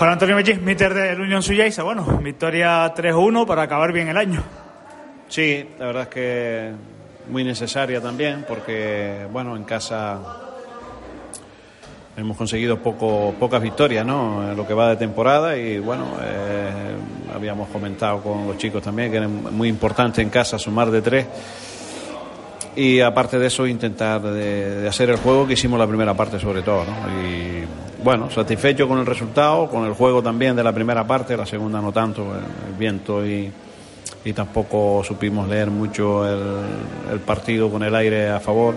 Juan Antonio Mellín, míter del Unión Suyaiza. Bueno, victoria 3-1 para acabar bien el año. Sí, la verdad es que muy necesaria también, porque, bueno, en casa hemos conseguido poco, pocas victorias, ¿no? En lo que va de temporada y, bueno, eh, habíamos comentado con los chicos también que era muy importante en casa sumar de tres y aparte de eso intentar de, hacer el juego que hicimos la primera parte sobre todo ¿no? y bueno satisfecho con el resultado con el juego también de la primera parte la segunda no tanto el, viento y, y, tampoco supimos leer mucho el, el, partido con el aire a favor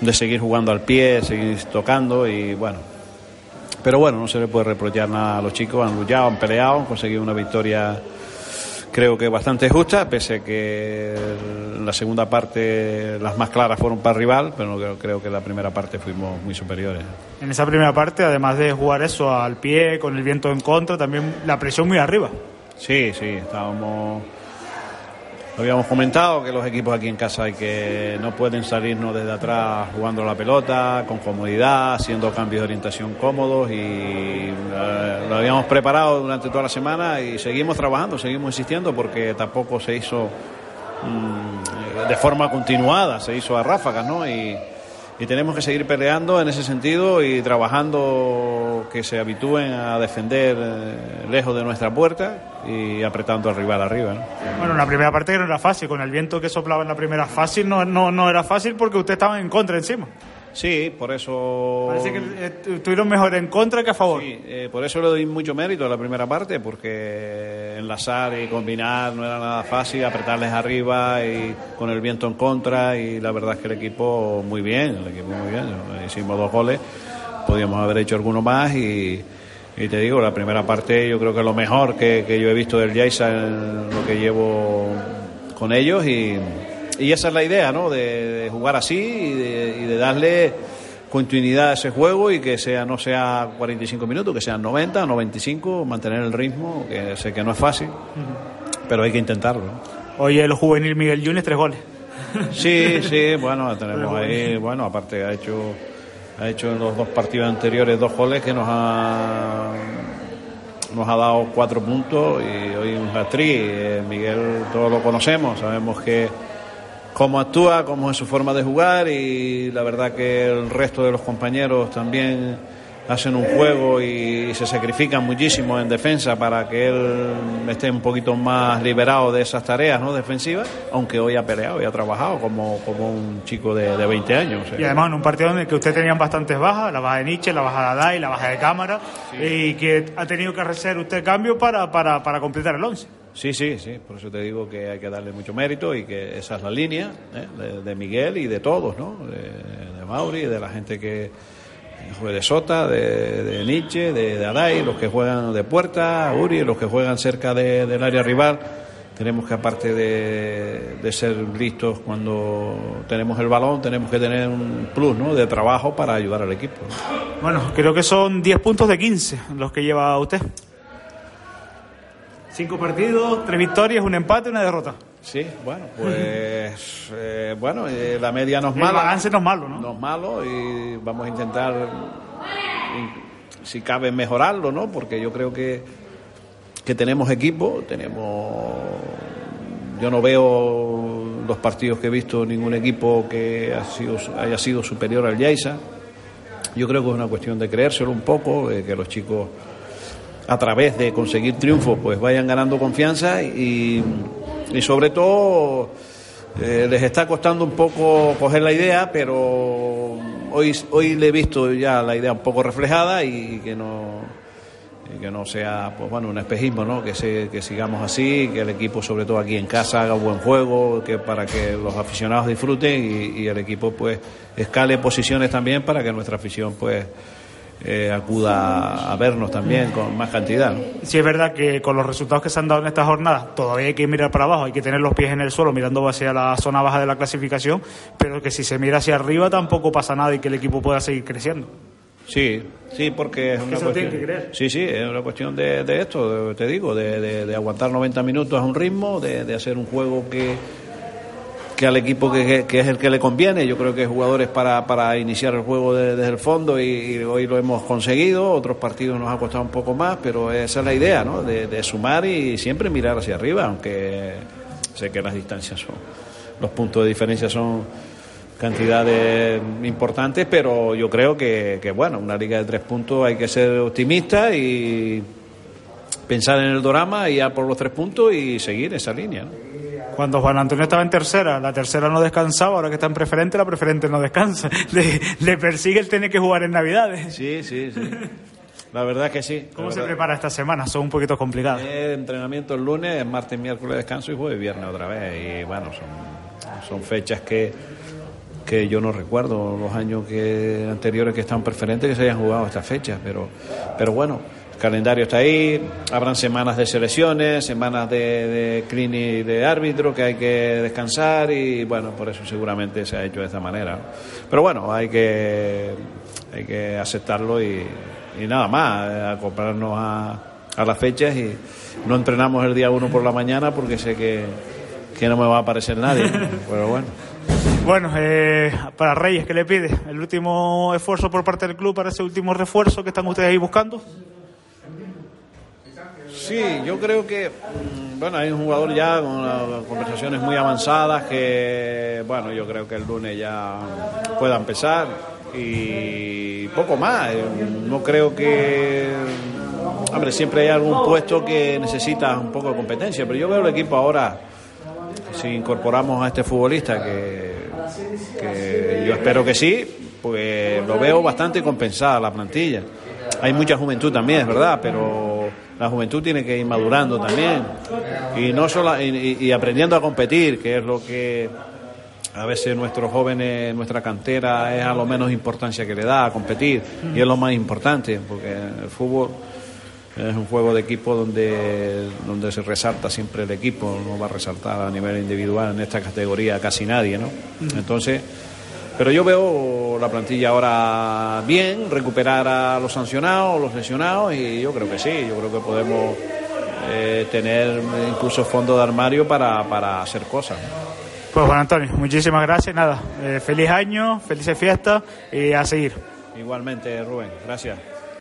de seguir jugando al pie seguir tocando y bueno. Pero bueno no se le puede reprochar nada a los chicos han luchado han peleado han conseguido una victoria creo que bastante justa, pese a que la segunda parte las más claras fueron para el rival, pero creo, creo que la primera parte fuimos muy superiores. En esa primera parte, además de jugar eso al pie, con el viento en contra, también la presión muy arriba. Sí, sí, estábamos habíamos comentado que los equipos aquí en casa hay que no pueden salirnos desde atrás jugando la pelota con comodidad, haciendo cambios de orientación cómodos y lo habíamos preparado durante toda la semana y seguimos trabajando, seguimos insistiendo porque tampoco se hizo mm, de forma continuada, se hizo a ráfagas, ¿no? Y, tenemos que seguir peleando en ese sentido y trabajando que se habitúen a defender eh, lejos de nuestra puerta y apretando al rival arriba. ¿no? Bueno, la primera parte no era fácil, con el viento que soplaba en la primera fácil no, no, no era fácil porque usted estaba en contra encima. Sí, por eso. Parece que eh, estuvieron mejor en contra que a favor. Sí, eh, por eso le doy mucho mérito a la primera parte, porque enlazar y combinar no era nada fácil, apretarles arriba y con el viento en contra. Y la verdad es que el equipo muy bien, el equipo muy bien. Hicimos dos goles, podíamos haber hecho alguno más y. Y te digo, la primera parte yo creo que es lo mejor que, que yo he visto del Jaisa en lo que llevo con ellos y, y esa es la idea, ¿no? De, de jugar así y de, y de, darle continuidad a ese juego y que sea no sea 45 minutos, que sean 90, 95, mantener el ritmo, que sé que no es fácil, uh -huh. pero hay que intentarlo. Hoy el juvenil Miguel Yunes, tres goles. Sí, sí, bueno, tenemos ahí, bueno, aparte ha hecho ha hecho en los dos partidos anteriores dos goles que nos ha nos ha dado cuatro puntos y hoy un hat eh, Miguel todos lo conocemos, sabemos que cómo actúa, cómo es su forma de jugar y la verdad que el resto de los compañeros también hacen un juego y se sacrifican muchísimo en defensa para que él esté un poquito más liberado de esas tareas ¿no? defensivas, aunque hoy ha peleado y ha trabajado como, como un chico de, de 20 años. O sea. Y además en un partido en el que usted tenían bastantes bajas, la baja de Nietzsche, la baja de Adai, la baja de Cámara, sí. y que ha tenido que hacer usted cambio para, para, para completar el 11. Sí, sí, sí, por eso te digo que hay que darle mucho mérito y que esa es la línea ¿eh? de, Miguel y de todos, ¿no? De, Mauri, de la gente que de Sota, de, Nietzsche, de, Adai, los que juegan de puerta, Uri, los que juegan cerca de, del área rival. Tenemos que, aparte de, ser listos cuando tenemos el balón, tenemos que tener un plus ¿no? de trabajo para ayudar al equipo. ¿no? Bueno, creo que son 10 puntos de 15 los que lleva usted. Cinco partidos, tres victorias, un empate y una derrota. Sí, bueno, pues eh, bueno, eh, la media no es mala. El balance no es malo, ¿no? No es malo y vamos a intentar, si cabe, mejorarlo, ¿no? Porque yo creo que, que tenemos equipo, tenemos... Yo no veo los partidos que he visto ningún equipo que ha sido, haya sido superior al Yaisa. Yo creo que es una cuestión de creérselo un poco, eh, que los chicos a través de conseguir triunfos pues vayan ganando confianza y y sobre todo eh, les está costando un poco coger la idea, pero hoy, hoy le he visto ya la idea un poco reflejada y que no que no sea pues bueno un espejismo no que se, que sigamos así que el equipo sobre todo aquí en casa haga un buen juego que para que los aficionados disfruten y, y el equipo pues escale posiciones también para que nuestra afición pues eh, acuda a vernos también con más cantidad. Sí, es verdad que con los resultados que se han dado en esta jornada, todavía hay que mirar para abajo, hay que tener los pies en el suelo mirando hacia la zona baja de la clasificación, pero que si se mira hacia arriba tampoco pasa nada y que el equipo pueda seguir creciendo. Sí, sí, porque es una cuestión. Sí, sí, es una cuestión de, esto, te digo, de, de, aguantar 90 minutos a un ritmo, de hacer un juego que al equipo que, es el que le conviene. Yo creo que jugadores para, para iniciar el juego desde el fondo y, hoy lo hemos conseguido. Otros partidos nos ha costado un poco más, pero esa es la idea, ¿no? De, sumar y siempre mirar hacia arriba, aunque sé que las distancias son, los puntos de diferencia son cantidades importantes, pero yo creo que, que bueno, una liga de tres puntos hay que ser optimista y pensar en el drama y ya por los tres puntos y seguir esa línea. ¿no? Cuando Juan Antonio estaba en tercera, la tercera no descansaba, ahora que está en preferente, la preferente no descansa. Le, persigue el tener que jugar en Navidades. Sí, sí, sí. La verdad que sí. ¿Cómo se prepara esta semana? Son un poquito complicadas. entrenamiento el lunes, martes, miércoles descanso y jueves, viernes otra vez. Y bueno, son, son fechas que, que yo no recuerdo los años que anteriores que están preferentes que se hayan jugado estas fechas, pero, pero bueno calendario está ahí, habrán semanas de selecciones, semanas de, de y de árbitro que hay que descansar y bueno, por eso seguramente se ha hecho de esta manera. Pero bueno, hay que, hay que aceptarlo y, nada más, eh, acoplarnos a, a las fechas y no entrenamos el día uno por la mañana porque sé que, que no me va a aparecer nadie, pero bueno. Bueno, eh, para Reyes, ¿qué le pide? ¿El último esfuerzo por parte del club para ese último refuerzo que están ustedes ahí buscando? Sí, yo creo que, mm, bueno, hay un jugador ya con conversaciones muy avanzadas que, bueno, yo creo que el lunes ya pueda empezar y poco más. Eh, no creo que, hombre, siempre hay algún puesto que necesita un poco de competencia, pero yo veo el equipo ahora, si incorporamos a este futbolista, que, que yo espero que sí, pues lo veo bastante compensada la plantilla. Hay mucha juventud también, es verdad, pero la juventud tiene que ir madurando también. Y no solo y, aprendiendo a competir que es lo que a veces nuestros jóvenes nuestra cantera es a lo menos importancia que le da a competir. Y es lo más importante porque el fútbol es un juego de equipo donde donde se resalta siempre el equipo no va a resaltar a nivel individual en esta categoría casi nadie no entonces pero yo veo la plantilla ahora bien, recuperar a los sancionados, los lesionados, y yo creo que sí, yo creo que podemos eh, tener incluso fondo de armario para, para hacer cosas. Pues Juan Antonio, muchísimas gracias. Nada, eh, feliz año, felices fiestas y a seguir. Igualmente, Rubén, gracias.